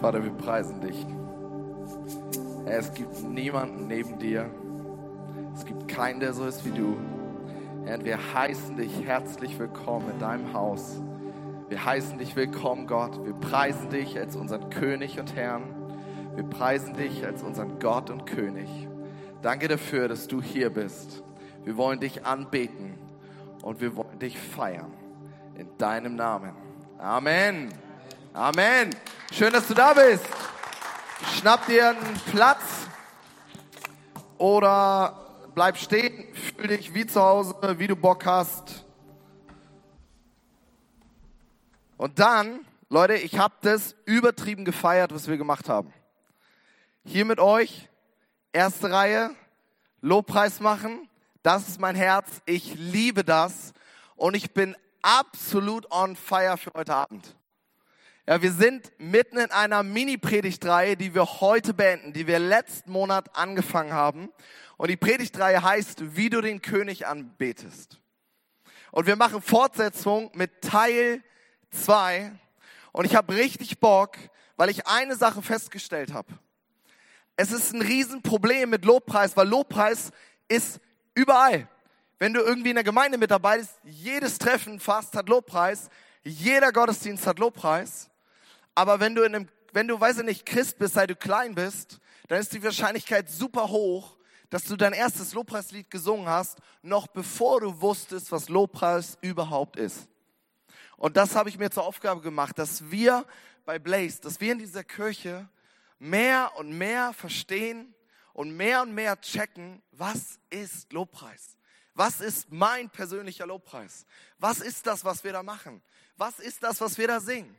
Vater, wir preisen dich. Es gibt niemanden neben dir. Es gibt keinen, der so ist wie du. Und wir heißen dich herzlich willkommen in deinem Haus. Wir heißen dich willkommen, Gott. Wir preisen dich als unseren König und Herrn. Wir preisen dich als unseren Gott und König. Danke dafür, dass du hier bist. Wir wollen dich anbeten und wir wollen dich feiern. In deinem Namen. Amen. Amen. Schön, dass du da bist. Schnapp dir einen Platz oder bleib stehen, fühl dich wie zu Hause, wie du Bock hast. Und dann, Leute, ich habe das übertrieben gefeiert, was wir gemacht haben. Hier mit euch, erste Reihe, Lobpreis machen, das ist mein Herz, ich liebe das und ich bin absolut on fire für heute Abend. Ja, wir sind mitten in einer Mini-Predigtreihe, die wir heute beenden, die wir letzten Monat angefangen haben. Und die Predigtreihe heißt, wie du den König anbetest. Und wir machen Fortsetzung mit Teil 2. Und ich habe richtig Bock, weil ich eine Sache festgestellt habe. Es ist ein Riesenproblem mit Lobpreis, weil Lobpreis ist überall. Wenn du irgendwie in der Gemeinde mit dabei bist, jedes Treffen fast hat Lobpreis, jeder Gottesdienst hat Lobpreis. Aber wenn du in einem, wenn du, weiß ich nicht, Christ bist, seit du klein bist, dann ist die Wahrscheinlichkeit super hoch, dass du dein erstes Lobpreislied gesungen hast, noch bevor du wusstest, was Lobpreis überhaupt ist. Und das habe ich mir zur Aufgabe gemacht, dass wir bei Blaze, dass wir in dieser Kirche mehr und mehr verstehen und mehr und mehr checken, was ist Lobpreis? Was ist mein persönlicher Lobpreis? Was ist das, was wir da machen? Was ist das, was wir da singen?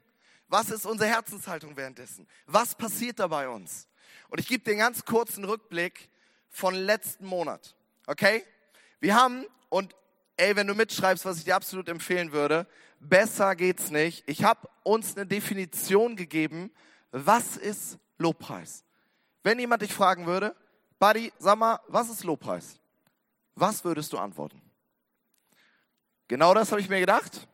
Was ist unsere Herzenshaltung währenddessen? Was passiert da bei uns? Und ich gebe dir einen ganz kurzen Rückblick von letzten Monat. Okay? Wir haben, und ey, wenn du mitschreibst, was ich dir absolut empfehlen würde, besser geht's nicht. Ich habe uns eine Definition gegeben, was ist Lobpreis? Wenn jemand dich fragen würde, Buddy, sag mal, was ist Lobpreis? Was würdest du antworten? Genau das habe ich mir gedacht.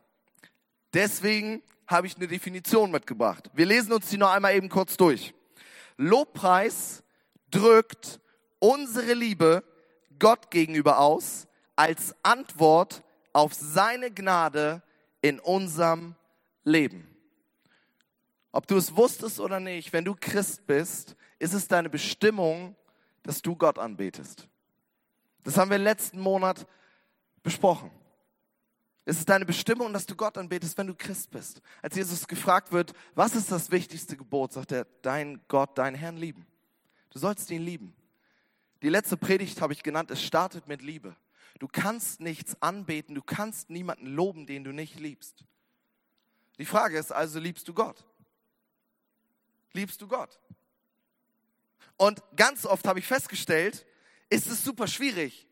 Deswegen habe ich eine Definition mitgebracht. Wir lesen uns die noch einmal eben kurz durch. Lobpreis drückt unsere Liebe Gott gegenüber aus als Antwort auf seine Gnade in unserem Leben. Ob du es wusstest oder nicht, wenn du Christ bist, ist es deine Bestimmung, dass du Gott anbetest. Das haben wir letzten Monat besprochen. Es ist deine Bestimmung, dass du Gott anbetest, wenn du Christ bist. Als Jesus gefragt wird, was ist das wichtigste Gebot, sagt er, dein Gott, deinen Herrn lieben. Du sollst ihn lieben. Die letzte Predigt habe ich genannt, es startet mit Liebe. Du kannst nichts anbeten, du kannst niemanden loben, den du nicht liebst. Die Frage ist also, liebst du Gott? Liebst du Gott? Und ganz oft habe ich festgestellt, ist es super schwierig,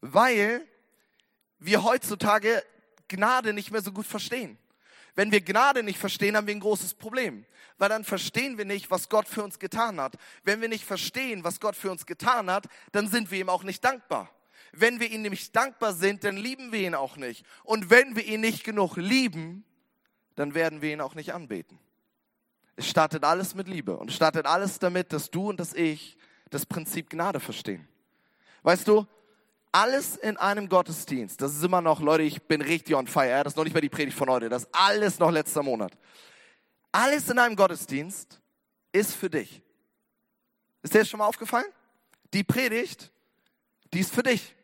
weil wir heutzutage Gnade nicht mehr so gut verstehen. Wenn wir Gnade nicht verstehen, haben wir ein großes Problem, weil dann verstehen wir nicht, was Gott für uns getan hat. Wenn wir nicht verstehen, was Gott für uns getan hat, dann sind wir ihm auch nicht dankbar. Wenn wir ihm nämlich dankbar sind, dann lieben wir ihn auch nicht. Und wenn wir ihn nicht genug lieben, dann werden wir ihn auch nicht anbeten. Es startet alles mit Liebe und startet alles damit, dass du und dass ich das Prinzip Gnade verstehen. Weißt du, alles in einem Gottesdienst, das ist immer noch, Leute, ich bin richtig on fire, das ist noch nicht mal die Predigt von heute, das ist alles noch letzter Monat. Alles in einem Gottesdienst ist für dich. Ist dir das schon mal aufgefallen? Die Predigt, die ist für dich.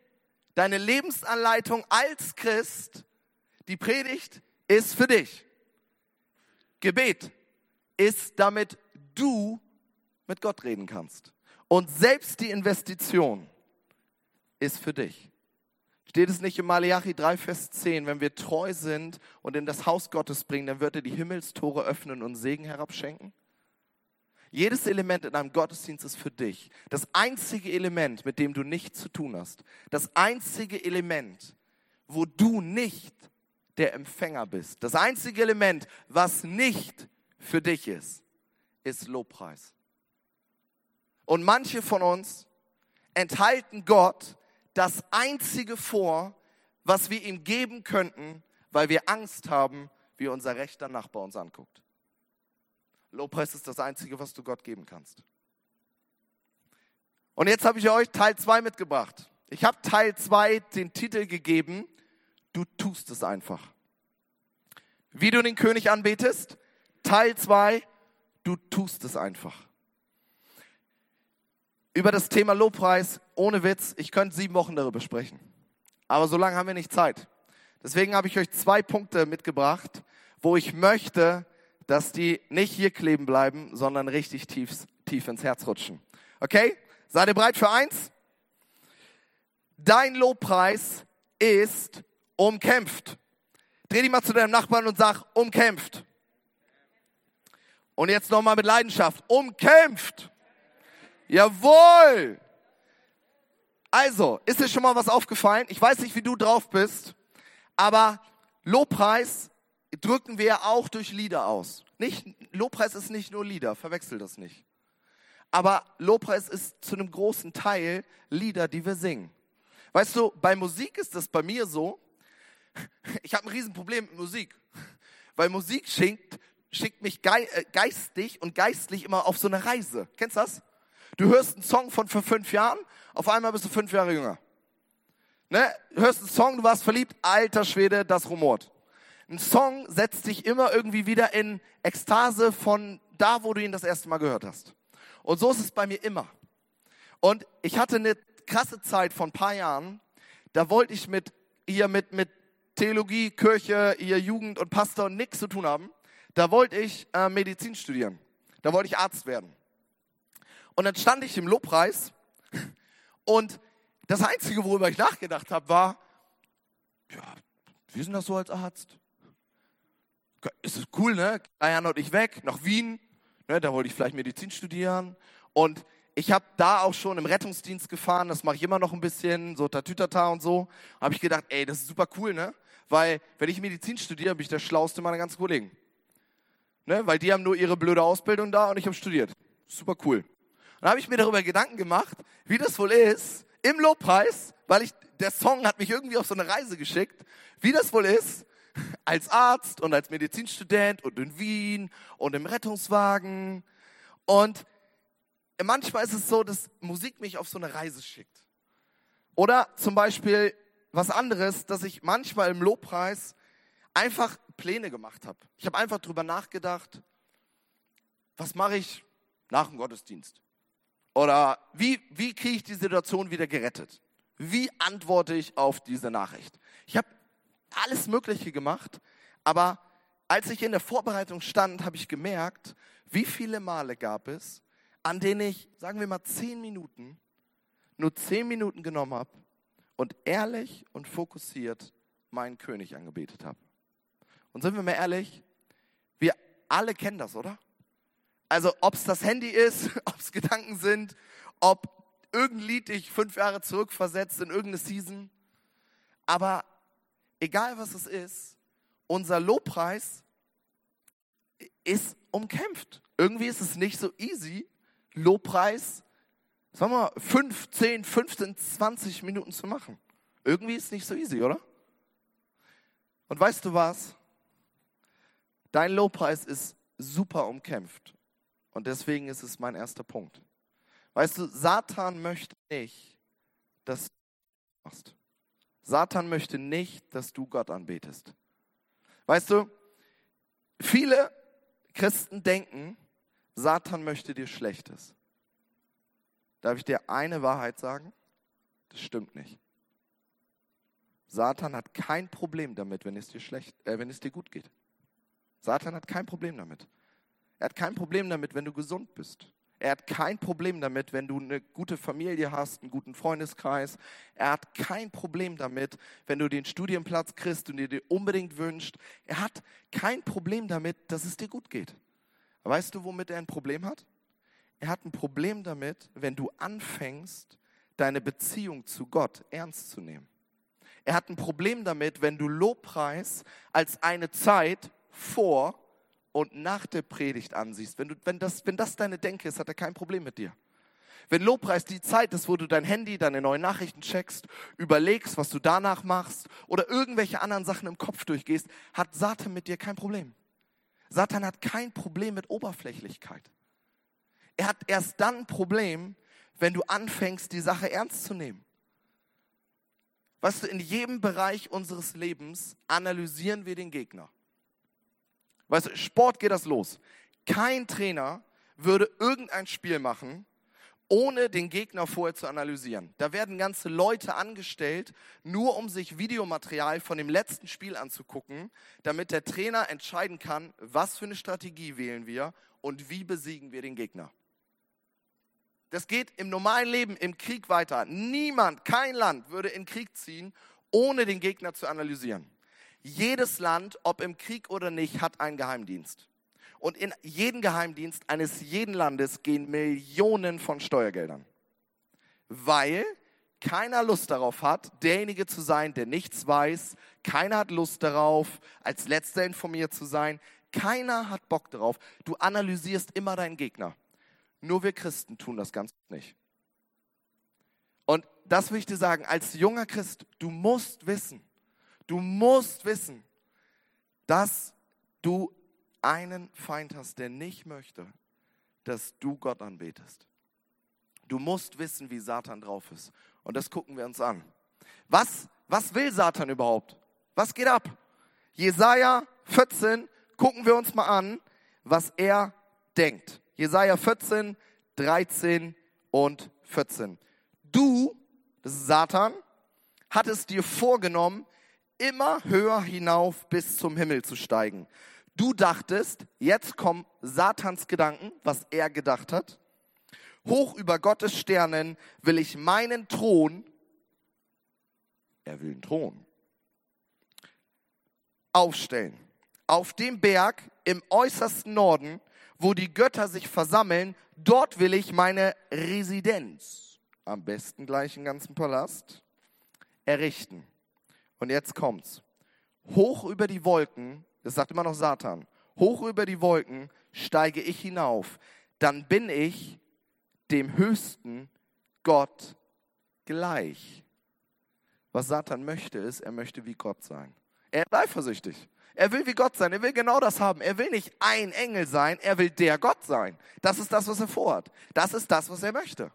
Deine Lebensanleitung als Christ, die Predigt ist für dich. Gebet ist, damit du mit Gott reden kannst. Und selbst die Investition, ist für dich. Steht es nicht in Malachi 3, Vers 10, wenn wir treu sind und in das Haus Gottes bringen, dann wird er die Himmelstore öffnen und Segen herabschenken? Jedes Element in einem Gottesdienst ist für dich. Das einzige Element, mit dem du nichts zu tun hast, das einzige Element, wo du nicht der Empfänger bist, das einzige Element, was nicht für dich ist, ist Lobpreis. Und manche von uns enthalten Gott das Einzige vor, was wir ihm geben könnten, weil wir Angst haben, wie unser rechter Nachbar uns anguckt. Lobpreis ist das Einzige, was du Gott geben kannst. Und jetzt habe ich euch Teil 2 mitgebracht. Ich habe Teil 2 den Titel gegeben, du tust es einfach. Wie du den König anbetest, Teil 2, du tust es einfach. Über das Thema Lobpreis, ohne Witz, ich könnte sieben Wochen darüber sprechen. Aber so lange haben wir nicht Zeit. Deswegen habe ich euch zwei Punkte mitgebracht, wo ich möchte, dass die nicht hier kleben bleiben, sondern richtig tief, tief ins Herz rutschen. Okay? Seid ihr bereit für eins? Dein Lobpreis ist umkämpft. Dreh dich mal zu deinem Nachbarn und sag, umkämpft. Und jetzt nochmal mit Leidenschaft. Umkämpft. Jawohl. Also, ist dir schon mal was aufgefallen? Ich weiß nicht, wie du drauf bist, aber Lobpreis drücken wir auch durch Lieder aus. Nicht, Lobpreis ist nicht nur Lieder, verwechsel das nicht. Aber Lobpreis ist zu einem großen Teil Lieder, die wir singen. Weißt du, bei Musik ist das bei mir so, ich habe ein Riesenproblem mit Musik, weil Musik schickt, schickt mich äh, geistig und geistlich immer auf so eine Reise. Kennst du das? Du hörst einen Song von vor fünf Jahren, auf einmal bist du fünf Jahre jünger. Ne? Hörst einen Song, du warst verliebt, alter Schwede, das rumort. Ein Song setzt dich immer irgendwie wieder in Ekstase von da, wo du ihn das erste Mal gehört hast. Und so ist es bei mir immer. Und ich hatte eine krasse Zeit von ein paar Jahren, da wollte ich mit ihr mit, mit Theologie, Kirche, ihr Jugend und Pastor nichts zu tun haben. Da wollte ich äh, Medizin studieren. Da wollte ich Arzt werden. Und dann stand ich im Lobpreis und das Einzige, worüber ich nachgedacht habe, war, ja, ist denn das so als Arzt? Ist es cool, ne? Jahre und ich weg, nach Wien, ne? da wollte ich vielleicht Medizin studieren. Und ich habe da auch schon im Rettungsdienst gefahren, das mache ich immer noch ein bisschen, so Tatütata und so. Habe ich gedacht, ey, das ist super cool, ne? Weil, wenn ich Medizin studiere, bin ich der Schlauste meiner ganzen Kollegen. Ne? Weil die haben nur ihre blöde Ausbildung da und ich habe studiert. Super cool. Dann habe ich mir darüber Gedanken gemacht, wie das wohl ist, im Lobpreis, weil ich, der Song hat mich irgendwie auf so eine Reise geschickt, wie das wohl ist, als Arzt und als Medizinstudent und in Wien und im Rettungswagen. Und manchmal ist es so, dass Musik mich auf so eine Reise schickt. Oder zum Beispiel was anderes, dass ich manchmal im Lobpreis einfach Pläne gemacht habe. Ich habe einfach drüber nachgedacht, was mache ich nach dem Gottesdienst? Oder wie, wie kriege ich die Situation wieder gerettet? Wie antworte ich auf diese Nachricht? Ich habe alles Mögliche gemacht, aber als ich in der Vorbereitung stand, habe ich gemerkt, wie viele Male gab es, an denen ich, sagen wir mal, zehn Minuten, nur zehn Minuten genommen habe und ehrlich und fokussiert meinen König angebetet habe. Und sind wir mal ehrlich, wir alle kennen das, oder? Also ob es das Handy ist, ob es Gedanken sind, ob irgendein Lied dich fünf Jahre zurückversetzt in irgendeine Season. Aber egal was es ist, unser Lobpreis ist umkämpft. Irgendwie ist es nicht so easy, Lobpreis, sagen wir mal, 5, 10, 15, 20 Minuten zu machen. Irgendwie ist es nicht so easy, oder? Und weißt du was? Dein Lobpreis ist super umkämpft. Und deswegen ist es mein erster Punkt. Weißt du, Satan möchte nicht, dass du machst. Satan möchte nicht, dass du Gott anbetest. Weißt du, viele Christen denken, Satan möchte dir Schlechtes. Darf ich dir eine Wahrheit sagen? Das stimmt nicht. Satan hat kein Problem damit, wenn es dir schlecht, äh, wenn es dir gut geht. Satan hat kein Problem damit. Er hat kein Problem damit, wenn du gesund bist. Er hat kein Problem damit, wenn du eine gute Familie hast, einen guten Freundeskreis. Er hat kein Problem damit, wenn du den Studienplatz kriegst und dir den unbedingt wünscht. Er hat kein Problem damit, dass es dir gut geht. Weißt du, womit er ein Problem hat? Er hat ein Problem damit, wenn du anfängst, deine Beziehung zu Gott ernst zu nehmen. Er hat ein Problem damit, wenn du Lobpreis als eine Zeit vor und nach der Predigt ansiehst. Wenn, du, wenn, das, wenn das deine Denke ist, hat er kein Problem mit dir. Wenn Lobpreis die Zeit ist, wo du dein Handy, deine neuen Nachrichten checkst, überlegst, was du danach machst oder irgendwelche anderen Sachen im Kopf durchgehst, hat Satan mit dir kein Problem. Satan hat kein Problem mit Oberflächlichkeit. Er hat erst dann ein Problem, wenn du anfängst, die Sache ernst zu nehmen. Weißt du, in jedem Bereich unseres Lebens analysieren wir den Gegner. Weißt du, Sport geht das los. Kein Trainer würde irgendein Spiel machen, ohne den Gegner vorher zu analysieren. Da werden ganze Leute angestellt, nur um sich Videomaterial von dem letzten Spiel anzugucken, damit der Trainer entscheiden kann, was für eine Strategie wählen wir und wie besiegen wir den Gegner. Das geht im normalen Leben, im Krieg weiter. Niemand, kein Land würde in Krieg ziehen, ohne den Gegner zu analysieren. Jedes Land, ob im Krieg oder nicht, hat einen Geheimdienst. Und in jeden Geheimdienst eines jeden Landes gehen Millionen von Steuergeldern. Weil keiner Lust darauf hat, derjenige zu sein, der nichts weiß. Keiner hat Lust darauf, als letzter informiert zu sein. Keiner hat Bock darauf. Du analysierst immer deinen Gegner. Nur wir Christen tun das ganz nicht. Und das will ich dir sagen, als junger Christ, du musst wissen, du musst wissen, dass du einen Feind hast, der nicht möchte, dass du Gott anbetest. Du musst wissen, wie Satan drauf ist. Und das gucken wir uns an. Was, was will Satan überhaupt? Was geht ab? Jesaja 14, gucken wir uns mal an, was er denkt. Jesaja 14, 13 und 14. Du, das ist Satan, hattest dir vorgenommen, immer höher hinauf bis zum Himmel zu steigen. Du dachtest, jetzt kommen Satans Gedanken, was er gedacht hat. Hoch über Gottes Sternen will ich meinen Thron, er will einen Thron, aufstellen. Auf dem Berg im äußersten Norden, wo die Götter sich versammeln, dort will ich meine Residenz, am besten gleich einen ganzen Palast, errichten. Und jetzt kommt's. Hoch über die Wolken das sagt immer noch Satan, hoch über die Wolken steige ich hinauf, dann bin ich dem höchsten Gott gleich. Was Satan möchte, ist, er möchte wie Gott sein. Er ist eifersüchtig. Er will wie Gott sein. Er will genau das haben. Er will nicht ein Engel sein. Er will der Gott sein. Das ist das, was er vorhat. Das ist das, was er möchte.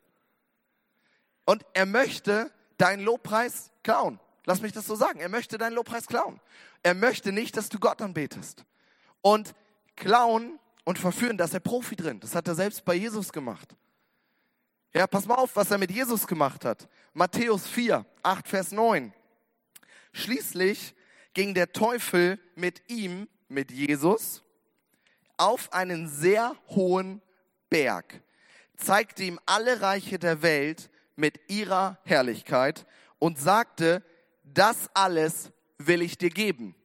Und er möchte deinen Lobpreis klauen. Lass mich das so sagen. Er möchte deinen Lobpreis klauen. Er möchte nicht, dass du Gott anbetest. Und klauen und verführen, da ist er Profi drin. Das hat er selbst bei Jesus gemacht. Ja, pass mal auf, was er mit Jesus gemacht hat. Matthäus 4, 8, Vers 9. Schließlich ging der Teufel mit ihm, mit Jesus, auf einen sehr hohen Berg, zeigte ihm alle Reiche der Welt mit ihrer Herrlichkeit und sagte, das alles will ich dir geben.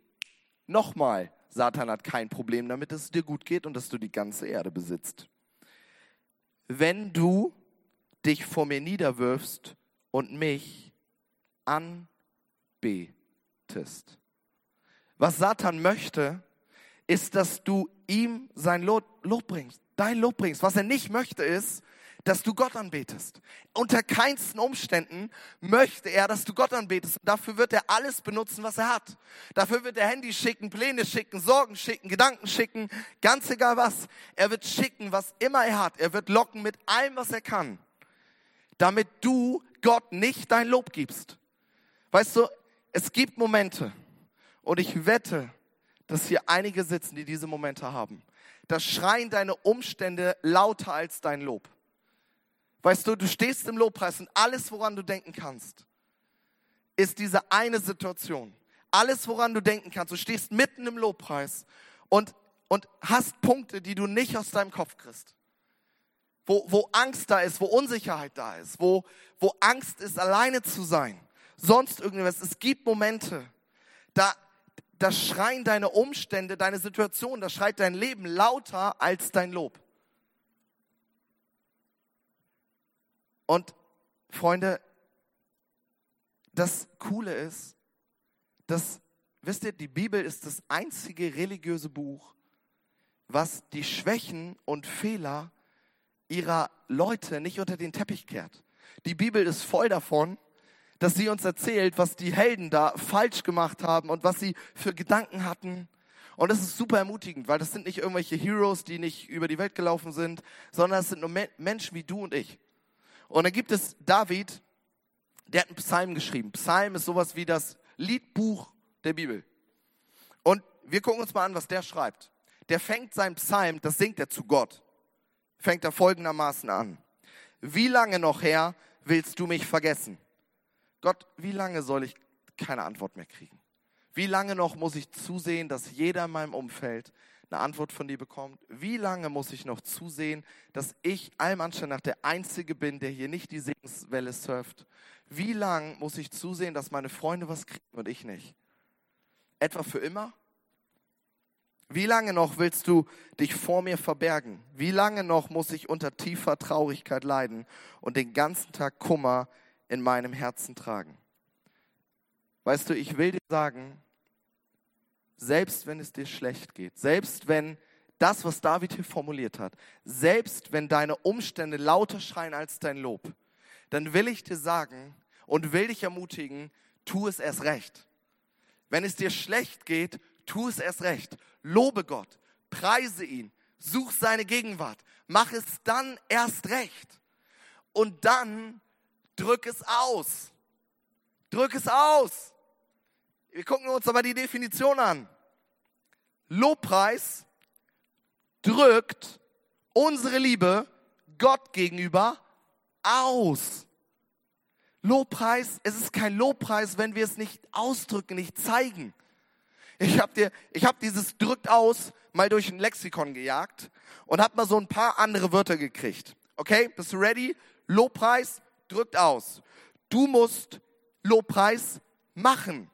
Nochmal, Satan hat kein Problem damit, dass es dir gut geht und dass du die ganze Erde besitzt. Wenn du dich vor mir niederwirfst und mich anbetest. Was Satan möchte, ist, dass du ihm sein Lob, Lob bringst, dein Lob bringst. Was er nicht möchte, ist, dass du Gott anbetest. Unter keinsten Umständen möchte er, dass du Gott anbetest. Und dafür wird er alles benutzen, was er hat. Dafür wird er Handy schicken, Pläne schicken, Sorgen schicken, Gedanken schicken, ganz egal was. Er wird schicken, was immer er hat. Er wird locken mit allem, was er kann, damit du Gott nicht dein Lob gibst. Weißt du, es gibt Momente, und ich wette, dass hier einige sitzen, die diese Momente haben. Da schreien deine Umstände lauter als dein Lob. Weißt du, du stehst im Lobpreis und alles, woran du denken kannst, ist diese eine Situation. Alles, woran du denken kannst. Du stehst mitten im Lobpreis und, und hast Punkte, die du nicht aus deinem Kopf kriegst. Wo, wo Angst da ist, wo Unsicherheit da ist, wo, wo Angst ist, alleine zu sein. Sonst irgendwas. Es gibt Momente, da, da schreien deine Umstände, deine Situation, da schreit dein Leben lauter als dein Lob. Und Freunde, das Coole ist, dass, wisst ihr, die Bibel ist das einzige religiöse Buch, was die Schwächen und Fehler ihrer Leute nicht unter den Teppich kehrt. Die Bibel ist voll davon, dass sie uns erzählt, was die Helden da falsch gemacht haben und was sie für Gedanken hatten Und das ist super ermutigend, weil das sind nicht irgendwelche Heroes, die nicht über die Welt gelaufen sind, sondern es sind nur Menschen wie du und ich. Und dann gibt es David, der hat einen Psalm geschrieben. Psalm ist sowas wie das Liedbuch der Bibel. Und wir gucken uns mal an, was der schreibt. Der fängt sein Psalm, das singt er zu Gott. Fängt er folgendermaßen an. Wie lange noch her willst du mich vergessen? Gott, wie lange soll ich keine Antwort mehr kriegen? Wie lange noch muss ich zusehen, dass jeder in meinem Umfeld eine Antwort von dir bekommt? Wie lange muss ich noch zusehen, dass ich allem Anschein nach der Einzige bin, der hier nicht die Segenswelle surft? Wie lange muss ich zusehen, dass meine Freunde was kriegen und ich nicht? Etwa für immer? Wie lange noch willst du dich vor mir verbergen? Wie lange noch muss ich unter tiefer Traurigkeit leiden und den ganzen Tag Kummer in meinem Herzen tragen? Weißt du, ich will dir sagen, selbst wenn es dir schlecht geht, selbst wenn das, was David hier formuliert hat, selbst wenn deine Umstände lauter schreien als dein Lob, dann will ich dir sagen und will dich ermutigen, tu es erst recht. Wenn es dir schlecht geht, tu es erst recht. Lobe Gott, preise ihn, such seine Gegenwart, mach es dann erst recht. Und dann drück es aus. Drück es aus. Wir gucken uns aber die Definition an. Lobpreis drückt unsere Liebe Gott gegenüber aus. Lobpreis, es ist kein Lobpreis, wenn wir es nicht ausdrücken, nicht zeigen. Ich habe dir, ich habe dieses drückt aus mal durch ein Lexikon gejagt und habe mal so ein paar andere Wörter gekriegt. Okay, bist du ready? Lobpreis drückt aus. Du musst Lobpreis machen.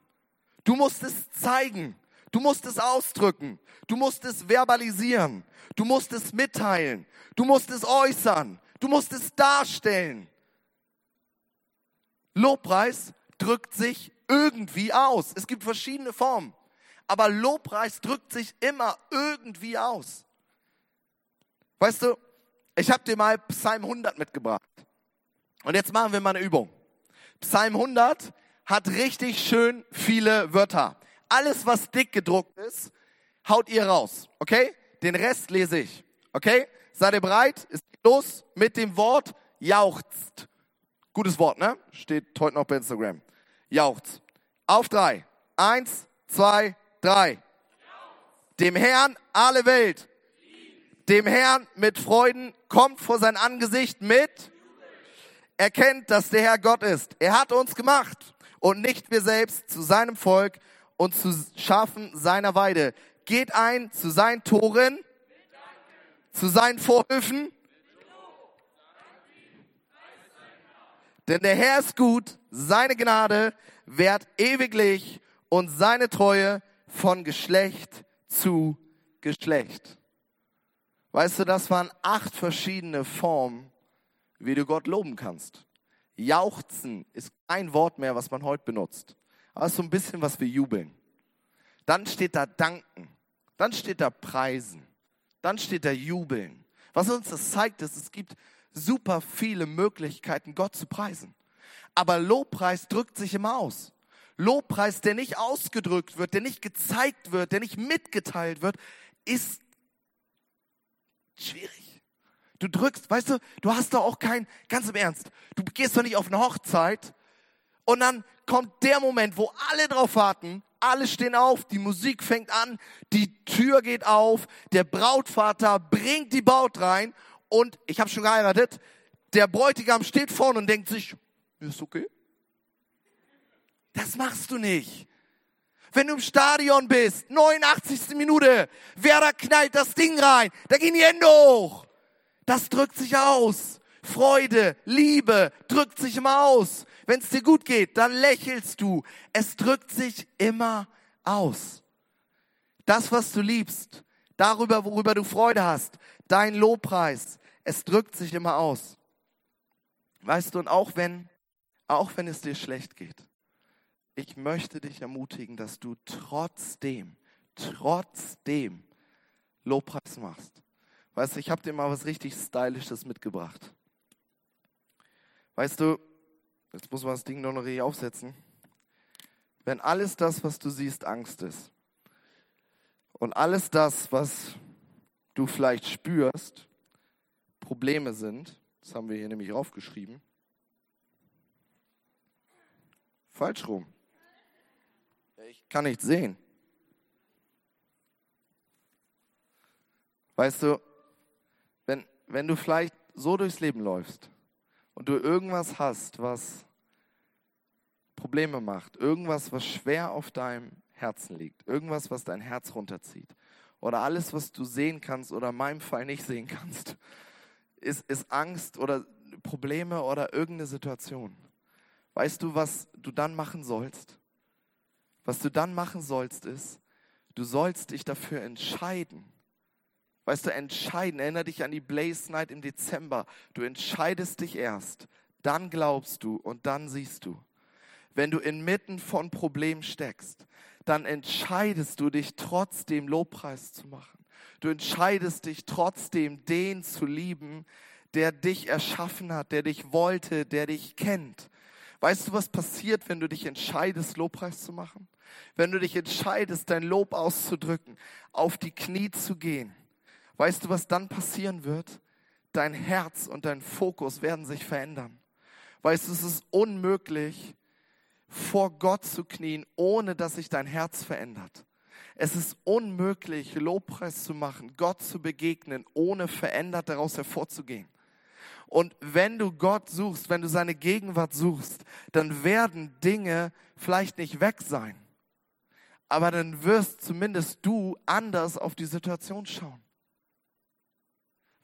Du musst es zeigen. Du musst es ausdrücken. Du musst es verbalisieren. Du musst es mitteilen. Du musst es äußern. Du musst es darstellen. Lobpreis drückt sich irgendwie aus. Es gibt verschiedene Formen aber Lobpreis drückt sich immer irgendwie aus. Weißt du, ich habe dir mal Psalm 100 mitgebracht. Und jetzt machen wir mal eine Übung. Psalm 100 hat richtig schön viele Wörter. Alles, was dick gedruckt ist, haut ihr raus. Okay? Den Rest lese ich. Okay? Seid ihr bereit? Ist los mit dem Wort jauchzt. Gutes Wort, ne? Steht heute noch bei Instagram. Jauchzt. Auf drei. Eins, zwei, drei. Dem Herrn alle Welt. Dem Herrn mit Freuden kommt vor sein Angesicht mit. Erkennt, dass der Herr Gott ist. Er hat uns gemacht und nicht wir selbst zu seinem Volk und zu Schafen seiner Weide. Geht ein zu seinen Toren, zu seinen Vorhöfen. Denn der Herr ist gut, seine Gnade währt ewiglich und seine Treue von Geschlecht zu Geschlecht. Weißt du, das waren acht verschiedene Formen, wie du Gott loben kannst. Jauchzen ist kein Wort mehr, was man heute benutzt. Aber es ist so ein bisschen, was wir jubeln. Dann steht da danken. Dann steht da preisen. Dann steht da jubeln. Was uns das zeigt, ist, es gibt super viele Möglichkeiten, Gott zu preisen. Aber Lobpreis drückt sich immer aus. Lobpreis, der nicht ausgedrückt wird, der nicht gezeigt wird, der nicht mitgeteilt wird, ist schwierig. Du drückst, weißt du, du hast da auch kein, ganz im Ernst, du gehst doch nicht auf eine Hochzeit und dann kommt der Moment, wo alle drauf warten, alle stehen auf, die Musik fängt an, die Tür geht auf, der Brautvater bringt die Braut rein und ich habe schon geheiratet, der Bräutigam steht vorne und denkt sich, ist okay. Das machst du nicht. Wenn du im Stadion bist, 89. Minute, wer da knallt das Ding rein, da gehen die Hände hoch. Das drückt sich aus. Freude, Liebe drückt sich immer aus. Wenn es dir gut geht, dann lächelst du. Es drückt sich immer aus. Das, was du liebst, darüber, worüber du Freude hast, dein Lobpreis, es drückt sich immer aus. Weißt du, und auch wenn, auch wenn es dir schlecht geht, ich möchte dich ermutigen, dass du trotzdem, trotzdem Lobpreis machst. Weißt du, ich habe dir mal was richtig Stylisches mitgebracht. Weißt du, jetzt muss man das Ding noch richtig aufsetzen. Wenn alles das, was du siehst, Angst ist Und alles das, was du vielleicht spürst, Probleme sind, das haben wir hier nämlich aufgeschrieben. Falsch rum. Ich kann nicht sehen. Weißt du, wenn, du vielleicht so durchs Leben läufst und du irgendwas hast, was Probleme macht, irgendwas, was schwer auf deinem Herzen liegt, irgendwas, was dein Herz runterzieht, oder alles, was du sehen kannst oder in meinem Fall nicht sehen kannst, ist, ist Angst oder Probleme oder irgendeine Situation. Weißt du, was du dann machen sollst? Was du dann machen sollst, ist, du sollst dich dafür entscheiden. Weißt du, entscheiden, erinnere dich an die Blaze Night im Dezember. Du entscheidest dich erst, dann glaubst du und dann siehst du. Wenn du inmitten von Problemen steckst, dann entscheidest du dich trotzdem Lobpreis zu machen. Du entscheidest dich trotzdem, den zu lieben, der dich erschaffen hat, der dich wollte, der dich kennt. Weißt du, was passiert, wenn du dich entscheidest, Lobpreis zu machen? Wenn du dich entscheidest, dein Lob auszudrücken, auf die Knie zu gehen, weißt du, was dann passieren wird? Dein Herz und dein Fokus werden sich verändern. Weißt du, es ist unmöglich, vor Gott zu knien, ohne dass sich dein Herz verändert. Es ist unmöglich, Lobpreis zu machen, Gott zu begegnen, ohne verändert daraus hervorzugehen. Und wenn du Gott suchst, wenn du seine Gegenwart suchst, dann werden Dinge vielleicht nicht weg sein aber dann wirst zumindest du anders auf die Situation schauen.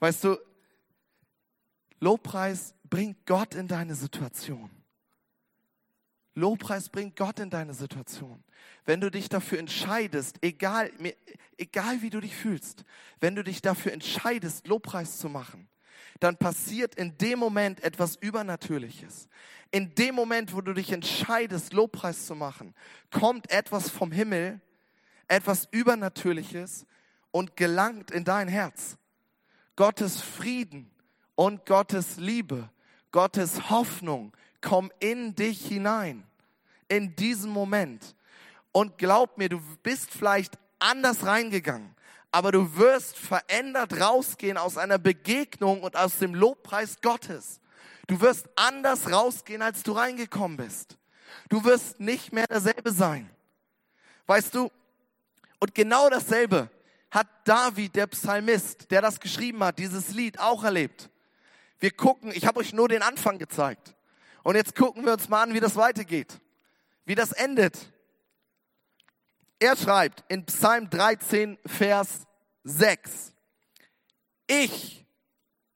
Weißt du, Lobpreis bringt Gott in deine Situation. Lobpreis bringt Gott in deine Situation. Wenn du dich dafür entscheidest, egal, egal wie du dich fühlst, wenn du dich dafür entscheidest, Lobpreis zu machen, dann passiert in dem Moment etwas Übernatürliches in dem Moment, wo du dich entscheidest, Lobpreis zu machen, kommt etwas vom Himmel, etwas Übernatürliches und gelangt in dein Herz. Gottes Frieden und Gottes Liebe, Gottes Hoffnung kommen in dich hinein, in diesem Moment. Und glaub mir, du bist vielleicht anders reingegangen, aber du wirst verändert rausgehen aus einer Begegnung und aus dem Lobpreis Gottes. Du wirst anders rausgehen, als du reingekommen bist. Du wirst nicht mehr derselbe sein. Weißt du, und genau dasselbe hat David, der Psalmist, der das geschrieben hat, dieses Lied auch erlebt. Wir gucken, ich habe euch nur den Anfang gezeigt. Und jetzt gucken wir uns mal an, wie das weitergeht. Wie das endet. Er schreibt in Psalm 13, Vers 6. Ich,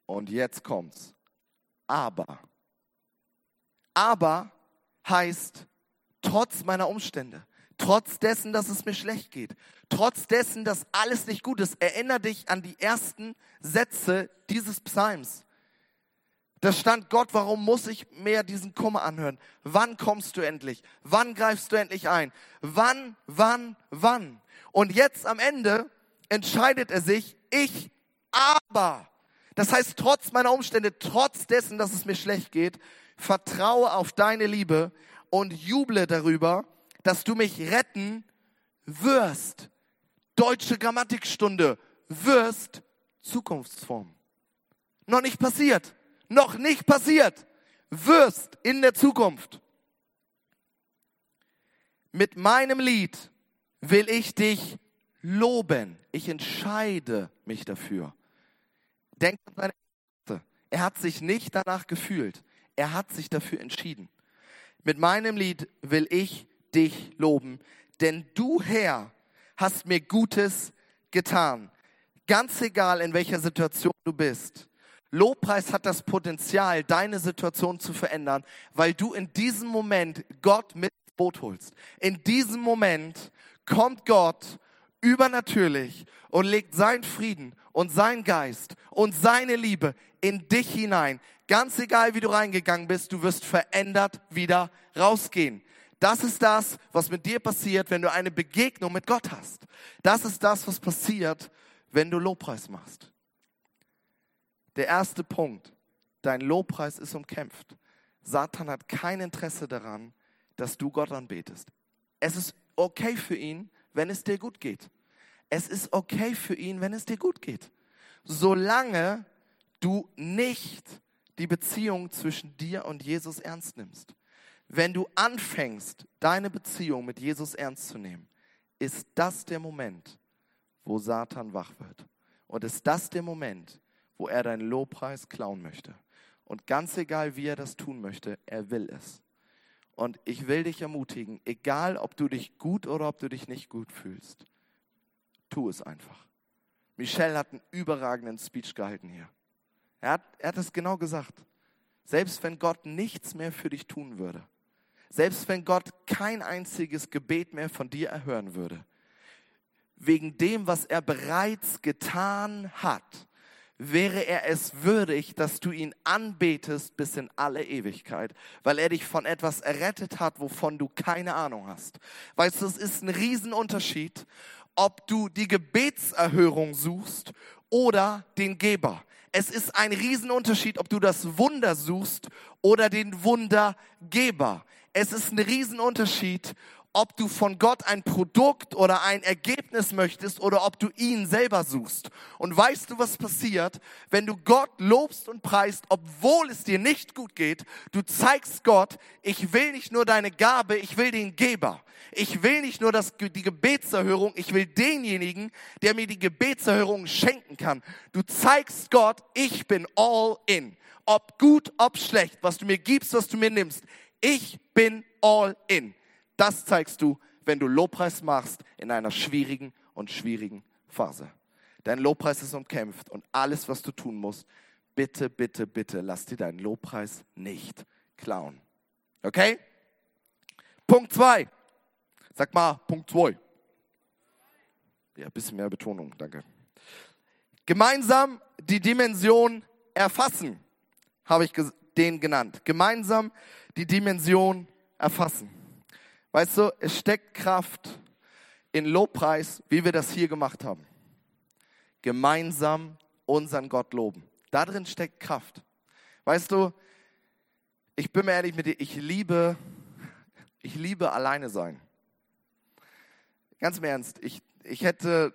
und jetzt kommt's, aber. Aber heißt, trotz meiner Umstände, trotz dessen, dass es mir schlecht geht, trotz dessen, dass alles nicht gut ist, erinnere dich an die ersten Sätze dieses Psalms. Da stand Gott, warum muss ich mehr diesen Kummer anhören? Wann kommst du endlich? Wann greifst du endlich ein? Wann, wann, wann? Und jetzt am Ende entscheidet er sich, ich aber das heißt, trotz meiner Umstände, trotz dessen, dass es mir schlecht geht, vertraue auf deine Liebe und juble darüber, dass du mich retten wirst. Deutsche Grammatikstunde, wirst Zukunftsform. Noch nicht passiert. Noch nicht passiert. Wirst in der Zukunft. Mit meinem Lied will ich dich loben. Ich entscheide mich dafür. Denkt an seine Ärzte. Er hat sich nicht danach gefühlt. Er hat sich dafür entschieden. Mit meinem Lied will ich dich loben, denn du Herr hast mir Gutes getan. Ganz egal, in welcher Situation du bist. Lobpreis hat das Potenzial, deine Situation zu verändern, weil du in diesem Moment Gott mit ins Boot holst. In diesem Moment kommt Gott übernatürlich und legt seinen Frieden und seinen Geist und seine Liebe in dich hinein. Ganz egal, wie du reingegangen bist, du wirst verändert wieder rausgehen. Das ist das, was mit dir passiert, wenn du eine Begegnung mit Gott hast. Das ist das, was passiert, wenn du Lobpreis machst. Der erste Punkt, dein Lobpreis ist umkämpft. Satan hat kein Interesse daran, dass du Gott anbetest. Es ist okay für ihn, wenn es dir gut geht. Es ist okay für ihn, wenn es dir gut geht. Solange du nicht die Beziehung zwischen dir und Jesus ernst nimmst. Wenn du anfängst, deine Beziehung mit Jesus ernst zu nehmen, ist das der Moment, wo Satan wach wird. Und ist das der Moment, wo er deinen Lobpreis klauen möchte. Und ganz egal, wie er das tun möchte, er will es. Und ich will dich ermutigen, egal ob du dich gut oder ob du dich nicht gut fühlst, tu es einfach. Michel hat einen überragenden Speech gehalten hier. Er hat, er hat es genau gesagt. Selbst wenn Gott nichts mehr für dich tun würde, selbst wenn Gott kein einziges Gebet mehr von dir erhören würde, wegen dem, was er bereits getan hat, wäre er es würdig, dass du ihn anbetest bis in alle Ewigkeit, weil er dich von etwas errettet hat, wovon du keine Ahnung hast. Weißt du, es ist ein Riesenunterschied, ob du die Gebetserhörung suchst oder den Geber. Es ist ein Riesenunterschied, ob du das Wunder suchst oder den Wundergeber. Es ist ein Riesenunterschied, ob du von Gott ein Produkt oder ein Ergebnis möchtest oder ob du ihn selber suchst. Und weißt du, was passiert, wenn du Gott lobst und preist, obwohl es dir nicht gut geht? Du zeigst Gott, ich will nicht nur deine Gabe, ich will den Geber. Ich will nicht nur das, die Gebetserhörung, ich will denjenigen, der mir die Gebetserhörung schenken kann. Du zeigst Gott, ich bin all in. Ob gut, ob schlecht, was du mir gibst, was du mir nimmst. Ich bin all in. Das zeigst du, wenn du Lobpreis machst in einer schwierigen und schwierigen Phase. Dein Lobpreis ist umkämpft und alles, was du tun musst, bitte, bitte, bitte, lass dir deinen Lobpreis nicht klauen. Okay? Punkt zwei. Sag mal, Punkt zwei. Ja, ein bisschen mehr Betonung, danke. Gemeinsam die Dimension erfassen, habe ich den genannt. Gemeinsam die Dimension erfassen. Weißt du, es steckt Kraft in Lobpreis, wie wir das hier gemacht haben. Gemeinsam unseren Gott loben. Da drin steckt Kraft. Weißt du, ich bin mir ehrlich mit dir, ich liebe, ich liebe alleine sein. Ganz im Ernst, ich, ich hätte,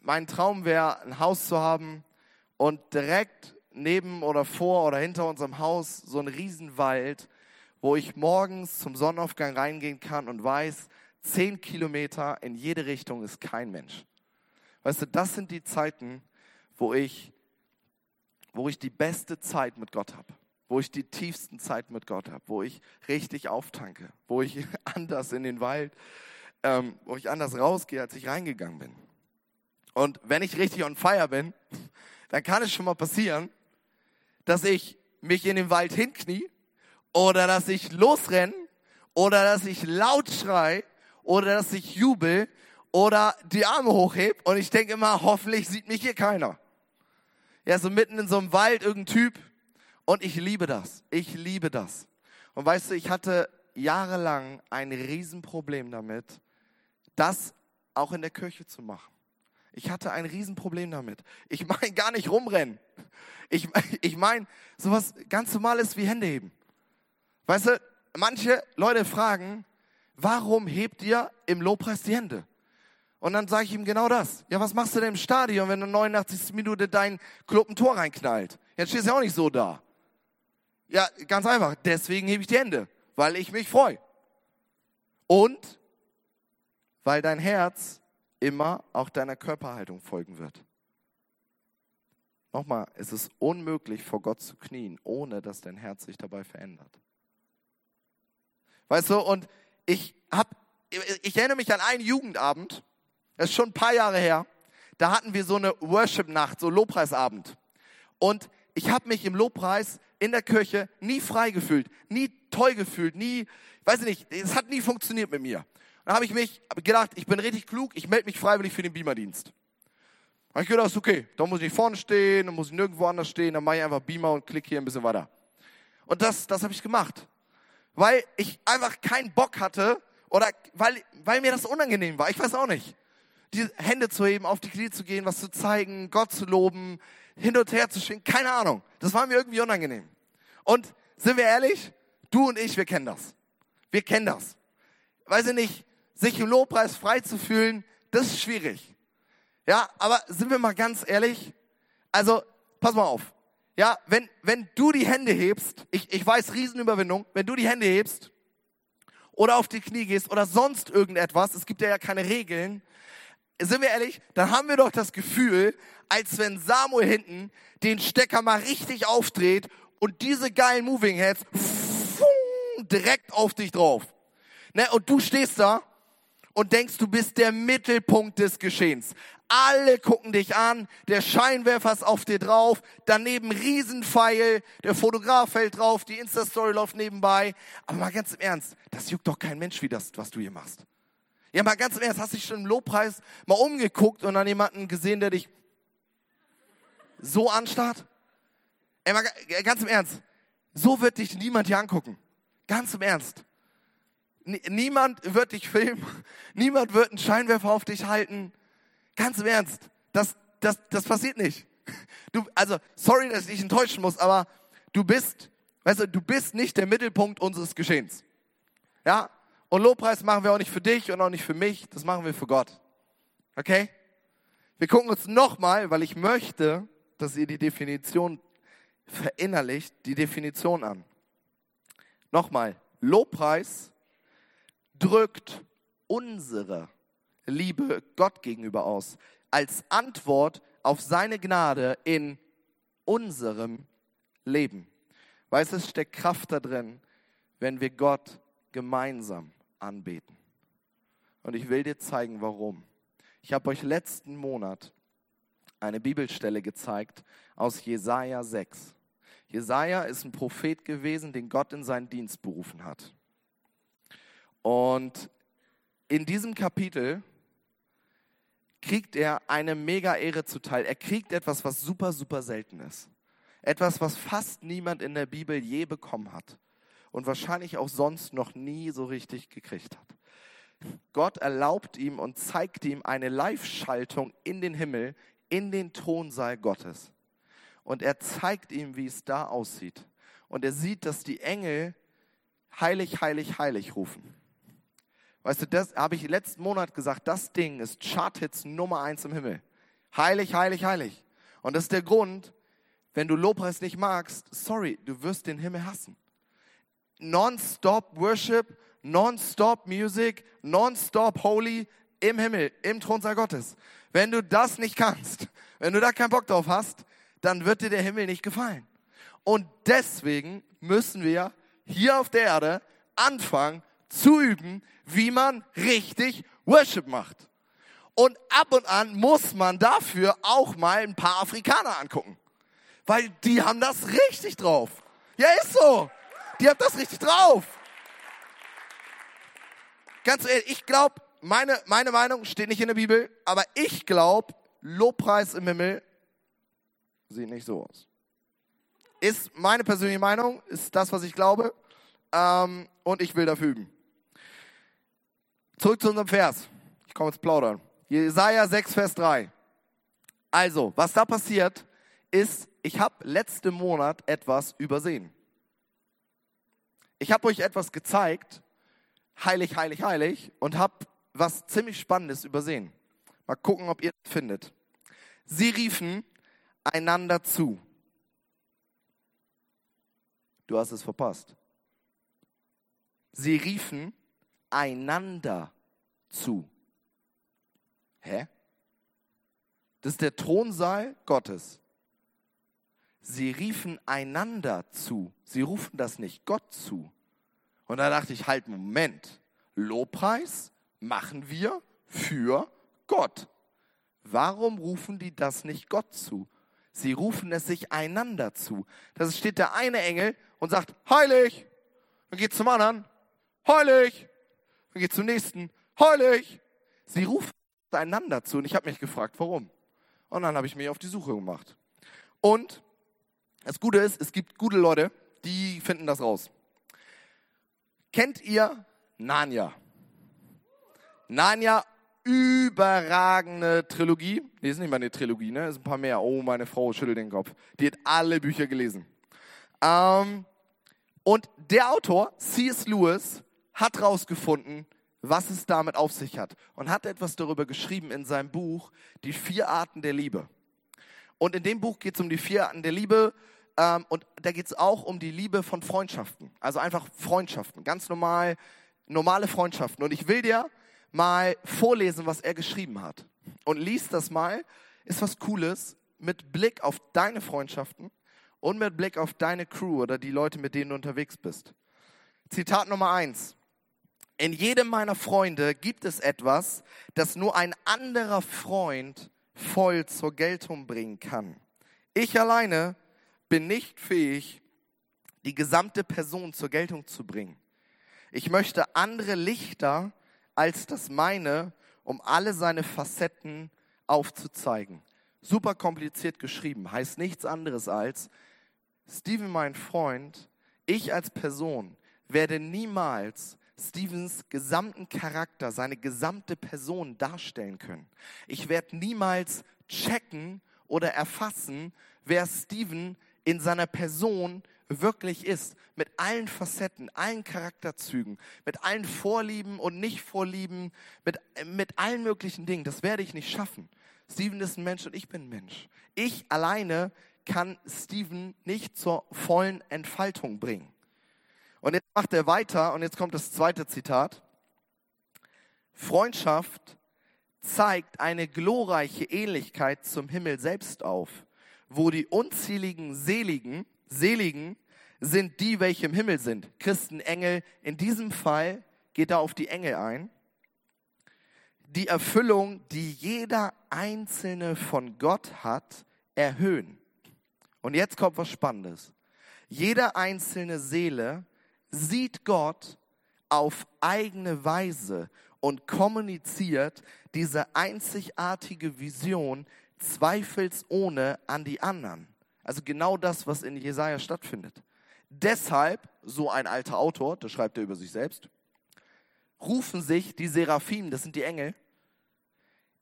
mein Traum wäre, ein Haus zu haben und direkt neben oder vor oder hinter unserem Haus so ein Riesenwald wo ich morgens zum Sonnenaufgang reingehen kann und weiß, zehn Kilometer in jede Richtung ist kein Mensch. Weißt du, das sind die Zeiten, wo ich, wo ich die beste Zeit mit Gott habe, wo ich die tiefsten Zeiten mit Gott habe, wo ich richtig auftanke, wo ich anders in den Wald, ähm, wo ich anders rausgehe, als ich reingegangen bin. Und wenn ich richtig on fire bin, dann kann es schon mal passieren, dass ich mich in den Wald hinknie oder dass ich losrenne oder dass ich laut schrei oder dass ich jubel oder die Arme hochheb und ich denke immer, hoffentlich sieht mich hier keiner. Ja, so mitten in so einem Wald irgendein Typ und ich liebe das. Ich liebe das. Und weißt du, ich hatte jahrelang ein Riesenproblem damit, das auch in der Kirche zu machen. Ich hatte ein Riesenproblem damit. Ich meine gar nicht rumrennen. Ich, ich meine sowas ganz Normales wie Hände heben. Weißt du, manche Leute fragen, warum hebt ihr im Lobpreis die Hände? Und dann sage ich ihm genau das. Ja, was machst du denn im Stadion, wenn du 89. Minute dein Club ein Tor reinknallt? Jetzt stehst du ja auch nicht so da. Ja, ganz einfach. Deswegen hebe ich die Hände, weil ich mich freue. Und weil dein Herz immer auch deiner Körperhaltung folgen wird. Nochmal, es ist unmöglich, vor Gott zu knien, ohne dass dein Herz sich dabei verändert. Weißt du, und ich hab, ich erinnere mich an einen Jugendabend, das ist schon ein paar Jahre her, da hatten wir so eine Worship-Nacht, so Lobpreisabend. Und ich habe mich im Lobpreis in der Kirche nie frei gefühlt, nie toll gefühlt, nie, weiß ich nicht, es hat nie funktioniert mit mir. Dann habe ich mich gedacht, ich bin richtig klug, ich melde mich freiwillig für den Beamerdienst. Da habe ich gedacht, okay, da muss ich nicht vorne stehen, dann muss ich nirgendwo anders stehen, dann mache ich einfach Beamer und klicke hier ein bisschen weiter. Und das, das habe ich gemacht weil ich einfach keinen Bock hatte oder weil, weil mir das unangenehm war. Ich weiß auch nicht. Die Hände zu heben, auf die Knie zu gehen, was zu zeigen, Gott zu loben, hin und her zu schwingen, keine Ahnung. Das war mir irgendwie unangenehm. Und sind wir ehrlich, du und ich, wir kennen das. Wir kennen das. Weiß ich nicht, sich im Lobpreis frei zu fühlen, das ist schwierig. Ja, aber sind wir mal ganz ehrlich? Also, pass mal auf. Ja, wenn, wenn du die Hände hebst, ich, ich weiß, Riesenüberwindung, wenn du die Hände hebst oder auf die Knie gehst oder sonst irgendetwas, es gibt ja, ja keine Regeln, sind wir ehrlich, dann haben wir doch das Gefühl, als wenn Samuel hinten den Stecker mal richtig aufdreht und diese geilen Moving Heads direkt auf dich drauf. Ne? Und du stehst da und denkst, du bist der Mittelpunkt des Geschehens. Alle gucken dich an, der Scheinwerfer ist auf dir drauf, daneben Riesenpfeil, der Fotograf fällt drauf, die Insta-Story läuft nebenbei. Aber mal ganz im Ernst, das juckt doch kein Mensch wie das, was du hier machst. Ja, mal ganz im Ernst, hast du dich schon im Lobpreis mal umgeguckt und dann jemanden gesehen, der dich so anstarrt? Ey, mal ganz im Ernst, so wird dich niemand hier angucken. Ganz im Ernst. Niemand wird dich filmen, niemand wird einen Scheinwerfer auf dich halten. Ganz im Ernst, das, das, das passiert nicht. Du, also, sorry, dass ich dich enttäuschen muss, aber du bist, weißt du, du bist nicht der Mittelpunkt unseres Geschehens. Ja? Und Lobpreis machen wir auch nicht für dich und auch nicht für mich, das machen wir für Gott. Okay? Wir gucken uns nochmal, weil ich möchte, dass ihr die Definition verinnerlicht, die Definition an. Nochmal, Lobpreis drückt unsere Liebe Gott gegenüber aus, als Antwort auf seine Gnade in unserem Leben. Weißt du, es steckt Kraft da drin, wenn wir Gott gemeinsam anbeten. Und ich will dir zeigen, warum. Ich habe euch letzten Monat eine Bibelstelle gezeigt aus Jesaja 6. Jesaja ist ein Prophet gewesen, den Gott in seinen Dienst berufen hat. Und in diesem Kapitel kriegt er eine mega Ehre zuteil. Er kriegt etwas, was super, super selten ist. Etwas, was fast niemand in der Bibel je bekommen hat und wahrscheinlich auch sonst noch nie so richtig gekriegt hat. Gott erlaubt ihm und zeigt ihm eine Live-Schaltung in den Himmel, in den Thronsaal Gottes. Und er zeigt ihm, wie es da aussieht. Und er sieht, dass die Engel heilig, heilig, heilig rufen. Weißt du, das habe ich letzten Monat gesagt, das Ding ist Charthits Nummer eins im Himmel. Heilig, heilig, heilig. Und das ist der Grund, wenn du Lobpreis nicht magst, sorry, du wirst den Himmel hassen. Non-stop Worship, non-stop Music, non-stop Holy im Himmel, im Thronsaal Gottes. Wenn du das nicht kannst, wenn du da keinen Bock drauf hast, dann wird dir der Himmel nicht gefallen. Und deswegen müssen wir hier auf der Erde anfangen zu üben, wie man richtig Worship macht. Und ab und an muss man dafür auch mal ein paar Afrikaner angucken. Weil die haben das richtig drauf. Ja, ist so. Die haben das richtig drauf. Ganz ehrlich, ich glaube, meine, meine Meinung steht nicht in der Bibel, aber ich glaube, Lobpreis im Himmel sieht nicht so aus. Ist meine persönliche Meinung, ist das, was ich glaube. Ähm, und ich will dafür üben. Zurück zu unserem Vers. Ich komme jetzt plaudern. Jesaja 6, Vers 3. Also, was da passiert, ist, ich habe letzten Monat etwas übersehen. Ich habe euch etwas gezeigt, heilig, heilig, heilig, und habe was ziemlich Spannendes übersehen. Mal gucken, ob ihr das findet. Sie riefen einander zu. Du hast es verpasst. Sie riefen einander zu. Hä? Das ist der Thronsaal Gottes. Sie riefen einander zu. Sie rufen das nicht Gott zu. Und da dachte ich, halt, Moment. Lobpreis machen wir für Gott. Warum rufen die das nicht Gott zu? Sie rufen es sich einander zu. Da steht der eine Engel und sagt, heilig. Dann geht zum anderen, heilig. Dann geht zum nächsten, heilig. Sie rufen einander zu und ich habe mich gefragt, warum. Und dann habe ich mich auf die Suche gemacht. Und das Gute ist, es gibt gute Leute, die finden das raus. Kennt ihr Narnia? Narnia, überragende Trilogie. Nee, ist nicht mal eine Trilogie, ne? Ist ein paar mehr. Oh, meine Frau schüttelt den Kopf. Die hat alle Bücher gelesen. Ähm, und der Autor, C.S. Lewis, hat rausgefunden, was es damit auf sich hat und hat etwas darüber geschrieben in seinem Buch Die vier Arten der Liebe. Und in dem Buch geht es um die vier Arten der Liebe ähm, und da geht es auch um die Liebe von Freundschaften. Also einfach Freundschaften, ganz normal, normale Freundschaften. Und ich will dir mal vorlesen, was er geschrieben hat. Und lies das mal, ist was Cooles mit Blick auf deine Freundschaften und mit Blick auf deine Crew oder die Leute, mit denen du unterwegs bist. Zitat Nummer eins. In jedem meiner Freunde gibt es etwas, das nur ein anderer Freund voll zur Geltung bringen kann. Ich alleine bin nicht fähig, die gesamte Person zur Geltung zu bringen. Ich möchte andere Lichter als das meine, um alle seine Facetten aufzuzeigen. Super kompliziert geschrieben, heißt nichts anderes als, Steven, mein Freund, ich als Person werde niemals Stevens gesamten Charakter, seine gesamte Person darstellen können. Ich werde niemals checken oder erfassen, wer Steven in seiner Person wirklich ist, mit allen Facetten, allen Charakterzügen, mit allen Vorlieben und Nicht-Vorlieben, mit, mit allen möglichen Dingen. Das werde ich nicht schaffen. Steven ist ein Mensch und ich bin ein Mensch. Ich alleine kann Steven nicht zur vollen Entfaltung bringen. Und jetzt macht er weiter und jetzt kommt das zweite Zitat. Freundschaft zeigt eine glorreiche Ähnlichkeit zum Himmel selbst auf, wo die unzähligen Seligen, Seligen sind die, welche im Himmel sind. Christen, Engel. In diesem Fall geht er auf die Engel ein. Die Erfüllung, die jeder einzelne von Gott hat, erhöhen. Und jetzt kommt was Spannendes. Jede einzelne Seele sieht Gott auf eigene Weise und kommuniziert diese einzigartige Vision zweifelsohne an die anderen. Also genau das, was in Jesaja stattfindet. Deshalb, so ein alter Autor, das schreibt er über sich selbst, rufen sich die Seraphim, das sind die Engel,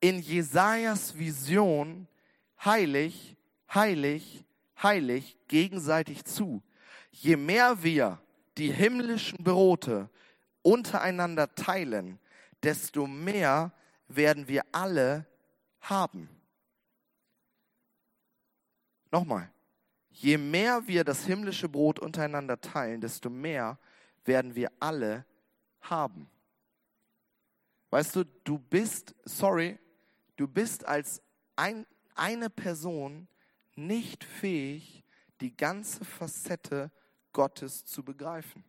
in Jesajas Vision heilig, heilig, heilig gegenseitig zu. Je mehr wir die himmlischen Brote untereinander teilen, desto mehr werden wir alle haben. Nochmal, je mehr wir das himmlische Brot untereinander teilen, desto mehr werden wir alle haben. Weißt du, du bist, sorry, du bist als ein, eine Person nicht fähig, die ganze Facette Gottes zu begreifen.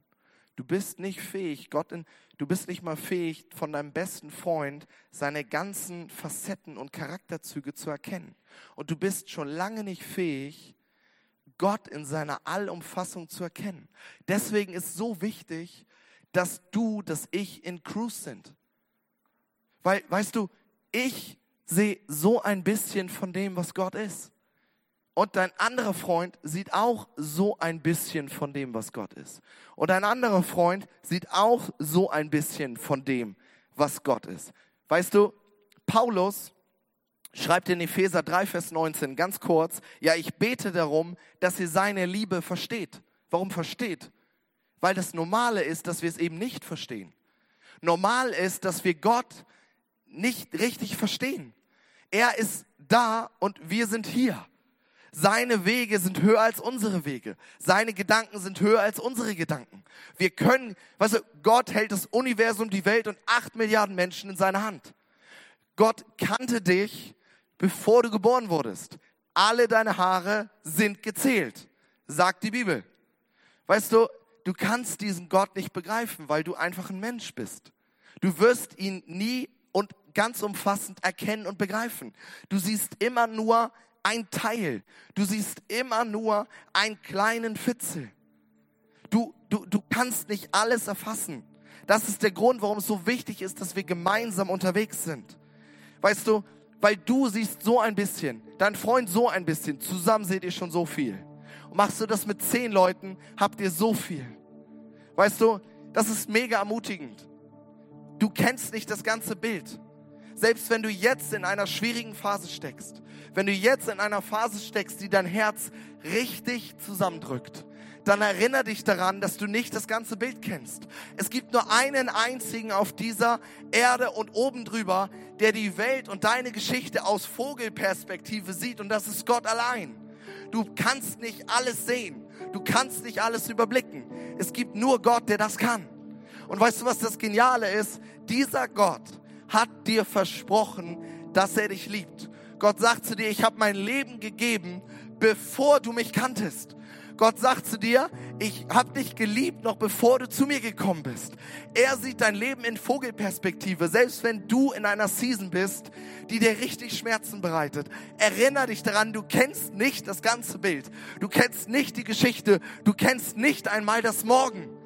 Du bist nicht fähig, Gott in, du bist nicht mal fähig, von deinem besten Freund seine ganzen Facetten und Charakterzüge zu erkennen. Und du bist schon lange nicht fähig, Gott in seiner Allumfassung zu erkennen. Deswegen ist so wichtig, dass du, dass ich in Cruise sind. Weil, weißt du, ich sehe so ein bisschen von dem, was Gott ist. Und dein anderer Freund sieht auch so ein bisschen von dem, was Gott ist. Und ein anderer Freund sieht auch so ein bisschen von dem, was Gott ist. Weißt du, Paulus schreibt in Epheser 3, Vers 19 ganz kurz, ja, ich bete darum, dass ihr seine Liebe versteht. Warum versteht? Weil das Normale ist, dass wir es eben nicht verstehen. Normal ist, dass wir Gott nicht richtig verstehen. Er ist da und wir sind hier. Seine Wege sind höher als unsere Wege. Seine Gedanken sind höher als unsere Gedanken. Wir können, weißt du, Gott hält das Universum, die Welt und acht Milliarden Menschen in seiner Hand. Gott kannte dich, bevor du geboren wurdest. Alle deine Haare sind gezählt, sagt die Bibel. Weißt du, du kannst diesen Gott nicht begreifen, weil du einfach ein Mensch bist. Du wirst ihn nie und ganz umfassend erkennen und begreifen. Du siehst immer nur ein Teil. Du siehst immer nur einen kleinen Fitzel. Du, du, du kannst nicht alles erfassen. Das ist der Grund, warum es so wichtig ist, dass wir gemeinsam unterwegs sind. Weißt du, weil du siehst so ein bisschen, dein Freund so ein bisschen, zusammen seht ihr schon so viel. Und machst du das mit zehn Leuten, habt ihr so viel. Weißt du, das ist mega ermutigend. Du kennst nicht das ganze Bild. Selbst wenn du jetzt in einer schwierigen Phase steckst, wenn du jetzt in einer Phase steckst, die dein Herz richtig zusammendrückt, dann erinnere dich daran, dass du nicht das ganze Bild kennst. Es gibt nur einen einzigen auf dieser Erde und oben drüber, der die Welt und deine Geschichte aus Vogelperspektive sieht und das ist Gott allein. Du kannst nicht alles sehen. Du kannst nicht alles überblicken. Es gibt nur Gott, der das kann. Und weißt du, was das Geniale ist? Dieser Gott hat dir versprochen, dass er dich liebt. Gott sagt zu dir, ich habe mein Leben gegeben, bevor du mich kanntest. Gott sagt zu dir, ich habe dich geliebt, noch bevor du zu mir gekommen bist. Er sieht dein Leben in Vogelperspektive, selbst wenn du in einer Season bist, die dir richtig Schmerzen bereitet. Erinner dich daran, du kennst nicht das ganze Bild. Du kennst nicht die Geschichte. Du kennst nicht einmal das Morgen.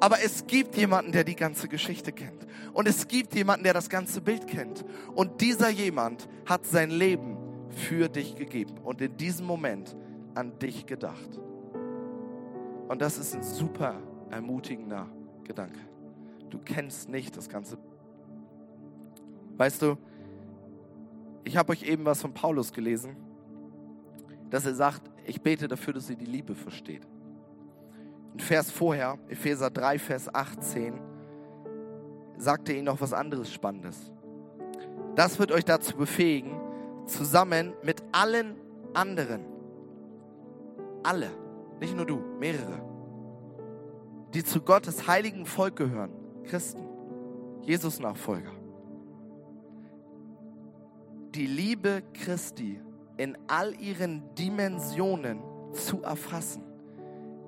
Aber es gibt jemanden, der die ganze Geschichte kennt. Und es gibt jemanden, der das ganze Bild kennt. Und dieser jemand hat sein Leben für dich gegeben und in diesem Moment an dich gedacht. Und das ist ein super ermutigender Gedanke. Du kennst nicht das Ganze. Weißt du, ich habe euch eben was von Paulus gelesen, dass er sagt, ich bete dafür, dass ihr die Liebe versteht. Vers vorher, Epheser 3, Vers 18, sagt er ihnen noch was anderes Spannendes. Das wird euch dazu befähigen, zusammen mit allen anderen, alle, nicht nur du, mehrere, die zu Gottes heiligen Volk gehören, Christen, Jesus-Nachfolger. Die Liebe Christi in all ihren Dimensionen zu erfassen,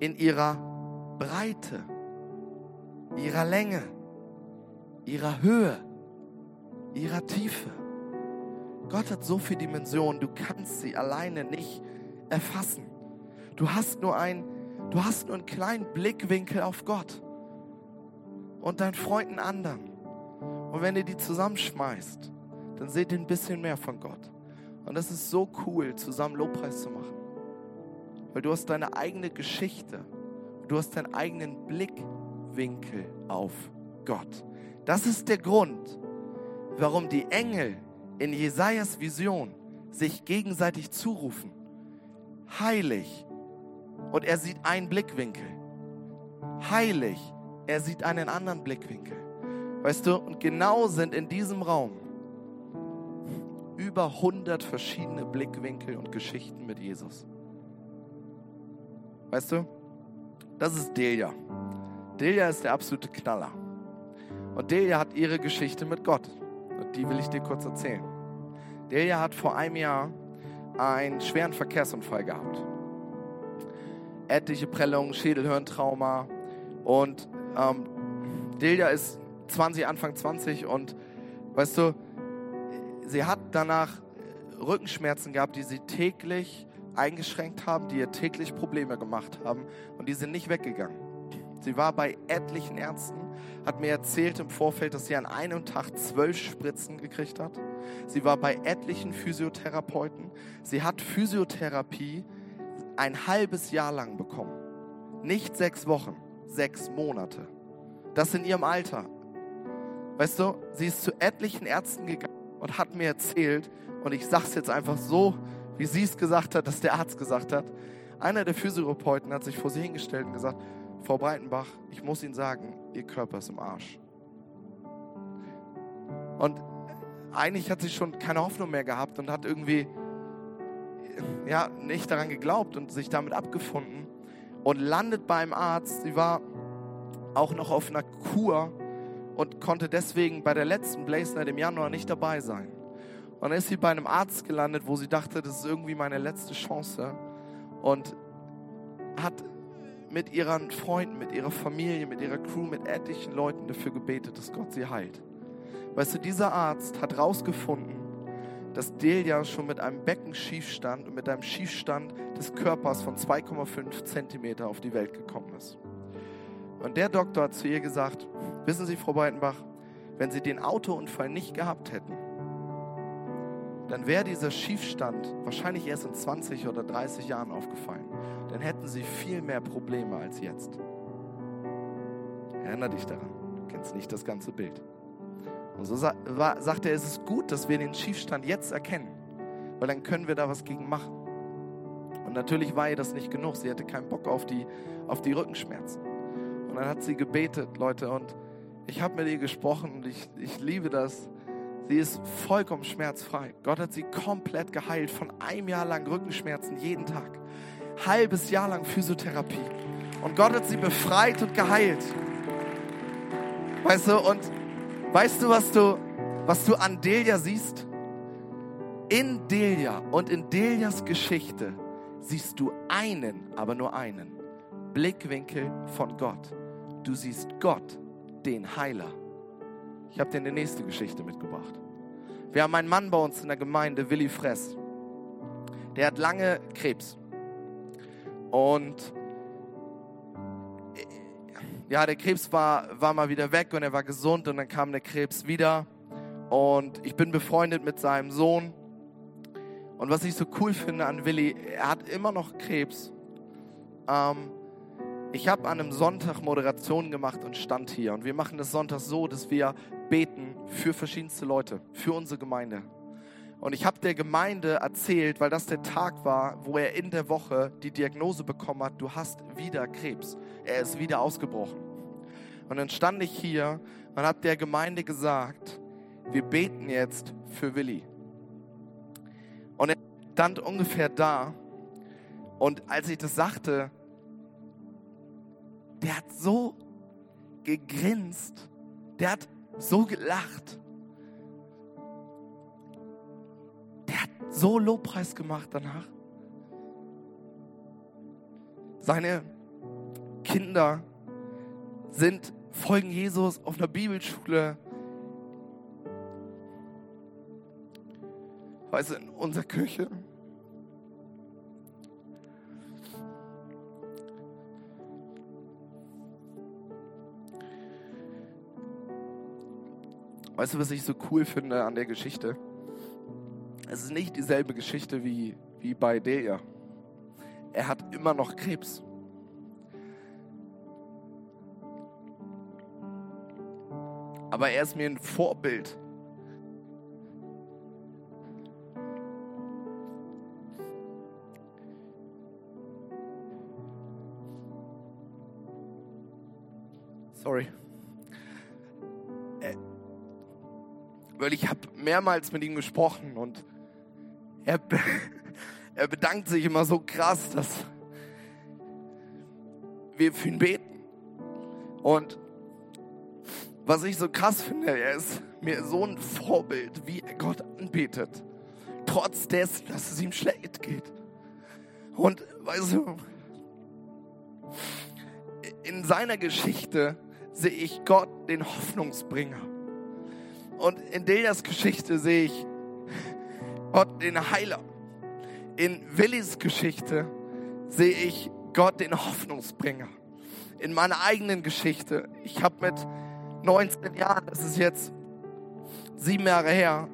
in ihrer Breite, ihrer Länge, ihrer Höhe, ihrer Tiefe. Gott hat so viele Dimensionen, du kannst sie alleine nicht erfassen. Du hast nur ein, du hast nur einen kleinen Blickwinkel auf Gott und deinen Freund einen anderen. Und wenn ihr die zusammenschmeißt, dann seht ihr ein bisschen mehr von Gott. Und das ist so cool, zusammen Lobpreis zu machen. Weil du hast deine eigene Geschichte. Du hast deinen eigenen Blickwinkel auf Gott. Das ist der Grund, warum die Engel in Jesajas Vision sich gegenseitig zurufen. Heilig, und er sieht einen Blickwinkel. Heilig, er sieht einen anderen Blickwinkel. Weißt du, und genau sind in diesem Raum über 100 verschiedene Blickwinkel und Geschichten mit Jesus. Weißt du, das ist Delia. Delia ist der absolute Knaller. Und Delia hat ihre Geschichte mit Gott. Und die will ich dir kurz erzählen. Delia hat vor einem Jahr einen schweren Verkehrsunfall gehabt etliche Prellungen, Schädelhirntrauma. Und ähm, Delia ist 20, Anfang 20 und weißt du, sie hat danach Rückenschmerzen gehabt, die sie täglich eingeschränkt haben, die ihr täglich Probleme gemacht haben und die sind nicht weggegangen. Sie war bei etlichen Ärzten, hat mir erzählt im Vorfeld, dass sie an einem Tag zwölf Spritzen gekriegt hat. Sie war bei etlichen Physiotherapeuten. Sie hat Physiotherapie ein halbes Jahr lang bekommen. Nicht sechs Wochen, sechs Monate. Das in ihrem Alter. Weißt du, sie ist zu etlichen Ärzten gegangen und hat mir erzählt, und ich sage es jetzt einfach so, wie sie es gesagt hat, dass der Arzt gesagt hat. Einer der Physiotherapeuten hat sich vor sie hingestellt und gesagt, Frau Breitenbach, ich muss Ihnen sagen, Ihr Körper ist im Arsch. Und eigentlich hat sie schon keine Hoffnung mehr gehabt und hat irgendwie ja, nicht daran geglaubt und sich damit abgefunden und landet beim Arzt. Sie war auch noch auf einer Kur und konnte deswegen bei der letzten Blaze Night im Januar nicht dabei sein. Und dann ist sie bei einem Arzt gelandet, wo sie dachte, das ist irgendwie meine letzte Chance und hat mit ihren Freunden, mit ihrer Familie, mit ihrer Crew, mit etlichen Leuten dafür gebetet, dass Gott sie heilt. Weißt du, dieser Arzt hat rausgefunden, dass Delia schon mit einem Beckenschiefstand und mit einem Schiefstand des Körpers von 2,5 Zentimeter auf die Welt gekommen ist. Und der Doktor hat zu ihr gesagt, wissen Sie, Frau Breitenbach, wenn Sie den Autounfall nicht gehabt hätten, dann wäre dieser Schiefstand wahrscheinlich erst in 20 oder 30 Jahren aufgefallen. Dann hätten Sie viel mehr Probleme als jetzt. Erinnere dich daran, du kennst nicht das ganze Bild. Und so sa sagt er, es ist gut, dass wir den Schiefstand jetzt erkennen, weil dann können wir da was gegen machen. Und natürlich war ihr das nicht genug. Sie hatte keinen Bock auf die, auf die Rückenschmerzen. Und dann hat sie gebetet, Leute. Und ich habe mit ihr gesprochen und ich, ich liebe das. Sie ist vollkommen schmerzfrei. Gott hat sie komplett geheilt von einem Jahr lang Rückenschmerzen jeden Tag. Halbes Jahr lang Physiotherapie. Und Gott hat sie befreit und geheilt. Weißt du, und weißt du, was du, was du an Delia siehst? In Delia und in Delias Geschichte siehst du einen, aber nur einen Blickwinkel von Gott. Du siehst Gott, den Heiler. Ich habe dir eine nächste Geschichte mitgebracht. Wir haben einen Mann bei uns in der Gemeinde, Willi Fress. Der hat lange Krebs. Und ja, der Krebs war, war mal wieder weg und er war gesund und dann kam der Krebs wieder. Und ich bin befreundet mit seinem Sohn. Und was ich so cool finde an Willi, er hat immer noch Krebs. Ähm, ich habe an einem Sonntag Moderation gemacht und stand hier. Und wir machen das Sonntag so, dass wir beten für verschiedenste Leute, für unsere Gemeinde. Und ich habe der Gemeinde erzählt, weil das der Tag war, wo er in der Woche die Diagnose bekommen hat, du hast wieder Krebs. Er ist wieder ausgebrochen. Und dann stand ich hier und habe der Gemeinde gesagt, wir beten jetzt für Willi. Und er stand ungefähr da. Und als ich das sagte, der hat so gegrinst, der hat so gelacht. Der hat so Lobpreis gemacht danach. Seine Kinder sind, folgen Jesus auf einer Bibelschule. Weißt du, in unserer Kirche. Weißt du, was ich so cool finde an der Geschichte? Es ist nicht dieselbe Geschichte wie, wie bei Deja. Er hat immer noch Krebs. Aber er ist mir ein Vorbild. Sorry. Weil ich habe mehrmals mit ihm gesprochen und er, er bedankt sich immer so krass, dass wir für ihn beten. Und was ich so krass finde, er ist mir so ein Vorbild, wie er Gott anbetet, trotz dessen, dass es ihm schlecht geht. Und weißt du, in seiner Geschichte sehe ich Gott, den Hoffnungsbringer. Und in Delias Geschichte sehe ich Gott, den Heiler. In Willis Geschichte sehe ich Gott, den Hoffnungsbringer. In meiner eigenen Geschichte, ich habe mit 19 Jahren, das ist jetzt sieben Jahre her,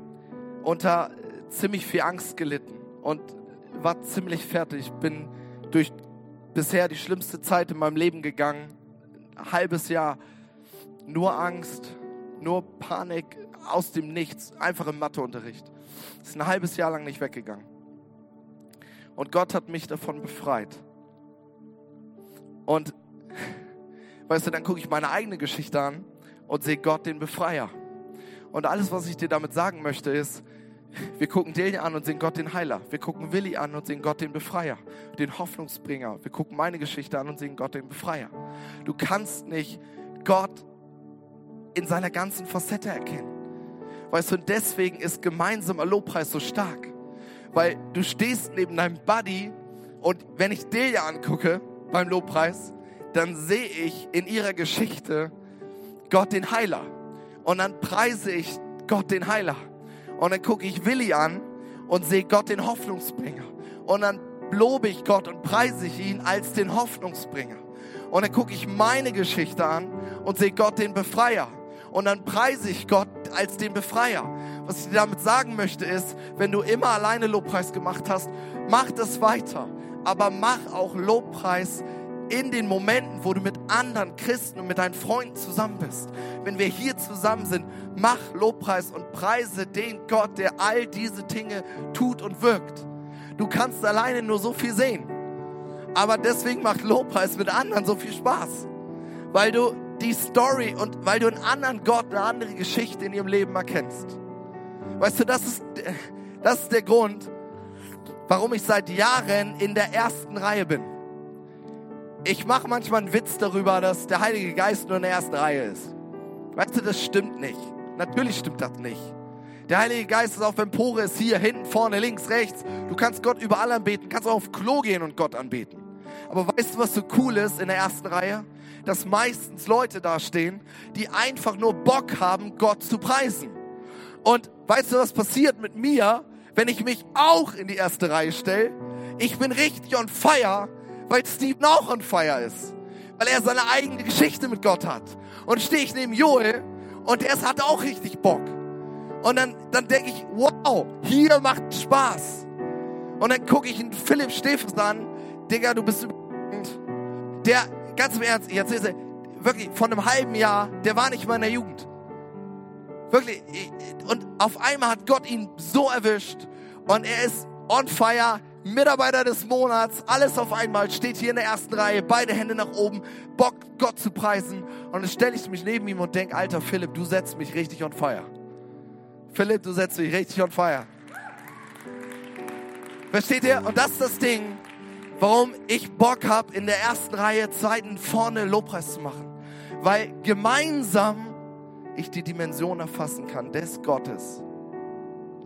unter ziemlich viel Angst gelitten und war ziemlich fertig. Bin durch bisher die schlimmste Zeit in meinem Leben gegangen. Ein halbes Jahr nur Angst, nur Panik, aus dem Nichts, einfach im Matheunterricht. Ist ein halbes Jahr lang nicht weggegangen. Und Gott hat mich davon befreit. Und weißt du, dann gucke ich meine eigene Geschichte an und sehe Gott den Befreier. Und alles, was ich dir damit sagen möchte, ist, wir gucken Delia an und sehen Gott den Heiler. Wir gucken Willi an und sehen Gott den Befreier, den Hoffnungsbringer. Wir gucken meine Geschichte an und sehen Gott den Befreier. Du kannst nicht Gott in seiner ganzen Facette erkennen. Weißt du, und deswegen ist gemeinsamer Lobpreis so stark. Weil du stehst neben deinem Buddy und wenn ich Delia angucke beim Lobpreis, dann sehe ich in ihrer Geschichte Gott den Heiler. Und dann preise ich Gott den Heiler. Und dann gucke ich Willi an und sehe Gott den Hoffnungsbringer. Und dann lobe ich Gott und preise ich ihn als den Hoffnungsbringer. Und dann gucke ich meine Geschichte an und sehe Gott den Befreier und dann preise ich Gott als den Befreier. Was ich dir damit sagen möchte ist, wenn du immer alleine Lobpreis gemacht hast, mach das weiter, aber mach auch Lobpreis in den Momenten, wo du mit anderen Christen und mit deinen Freunden zusammen bist. Wenn wir hier zusammen sind, mach Lobpreis und preise den Gott, der all diese Dinge tut und wirkt. du kannst alleine nur so viel sehen. Aber deswegen macht Lobpreis mit anderen so viel Spaß. Weil du die Story und weil du einen anderen Gott, eine andere Geschichte in ihrem Leben erkennst. Weißt du, das ist, das ist der Grund, warum ich seit Jahren in der ersten Reihe bin. Ich mache manchmal einen Witz darüber, dass der Heilige Geist nur in der ersten Reihe ist. Weißt du, das stimmt nicht. Natürlich stimmt das nicht. Der Heilige Geist ist auf Empore, ist hier, hinten, vorne, links, rechts. Du kannst Gott überall anbeten, kannst auch auf Klo gehen und Gott anbeten. Aber weißt du, was so cool ist in der ersten Reihe? Dass meistens Leute da stehen, die einfach nur Bock haben, Gott zu preisen. Und weißt du, was passiert mit mir, wenn ich mich auch in die erste Reihe stelle? Ich bin richtig on fire, weil Steven auch on fire ist. Weil er seine eigene Geschichte mit Gott hat. Und stehe ich neben Joel und der hat auch richtig Bock. Und dann, dann denke ich, wow, hier macht Spaß. Und dann gucke ich einen Philipp Steffens an, Digga, du bist der, ganz im Ernst, jetzt ist er, wirklich, von einem halben Jahr, der war nicht mal in der Jugend. Wirklich, und auf einmal hat Gott ihn so erwischt und er ist on fire, Mitarbeiter des Monats, alles auf einmal, steht hier in der ersten Reihe, beide Hände nach oben, Bock, Gott zu preisen. Und dann stelle ich mich neben ihm und denke, alter Philipp, du setzt mich richtig on fire. Philipp, du setzt mich richtig on fire. Versteht ihr? Und das ist das Ding, warum ich Bock habe, in der ersten Reihe, zweiten, vorne Lobpreis zu machen. Weil gemeinsam ich die Dimension erfassen kann des Gottes,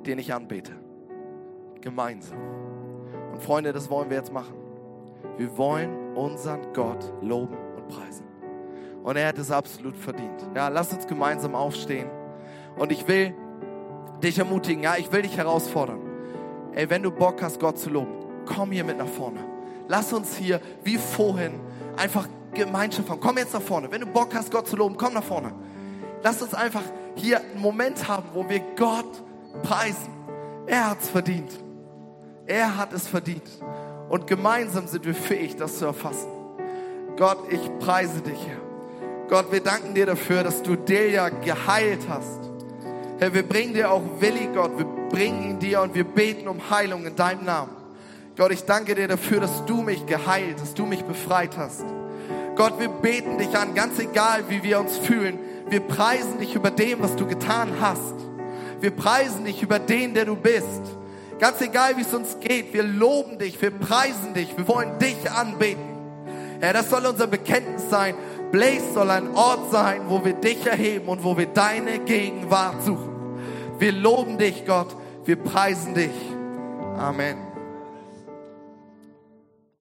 den ich anbete. Gemeinsam. Und Freunde, das wollen wir jetzt machen. Wir wollen unseren Gott loben und preisen. Und er hat es absolut verdient. Ja, lass uns gemeinsam aufstehen. Und ich will dich ermutigen, ja, ich will dich herausfordern. Ey, wenn du Bock hast, Gott zu loben, komm hier mit nach vorne. Lass uns hier, wie vorhin, einfach Gemeinschaft haben. Komm jetzt nach vorne. Wenn du Bock hast, Gott zu loben, komm nach vorne. Lass uns einfach hier einen Moment haben, wo wir Gott preisen. Er hat es verdient. Er hat es verdient. Und gemeinsam sind wir fähig, das zu erfassen. Gott, ich preise dich, Herr. Gott, wir danken dir dafür, dass du Delia geheilt hast. Herr, wir bringen dir auch Willi, Gott. Wir bringen ihn dir und wir beten um Heilung in deinem Namen. Gott, ich danke dir dafür, dass du mich geheilt, dass du mich befreit hast. Gott, wir beten dich an, ganz egal, wie wir uns fühlen. Wir preisen dich über dem, was du getan hast. Wir preisen dich über den, der du bist. Ganz egal, wie es uns geht, wir loben dich, wir preisen dich, wir wollen dich anbeten. Herr, das soll unser Bekenntnis sein. Blaze soll ein Ort sein, wo wir dich erheben und wo wir deine Gegenwart suchen. Wir loben dich, Gott, wir preisen dich. Amen.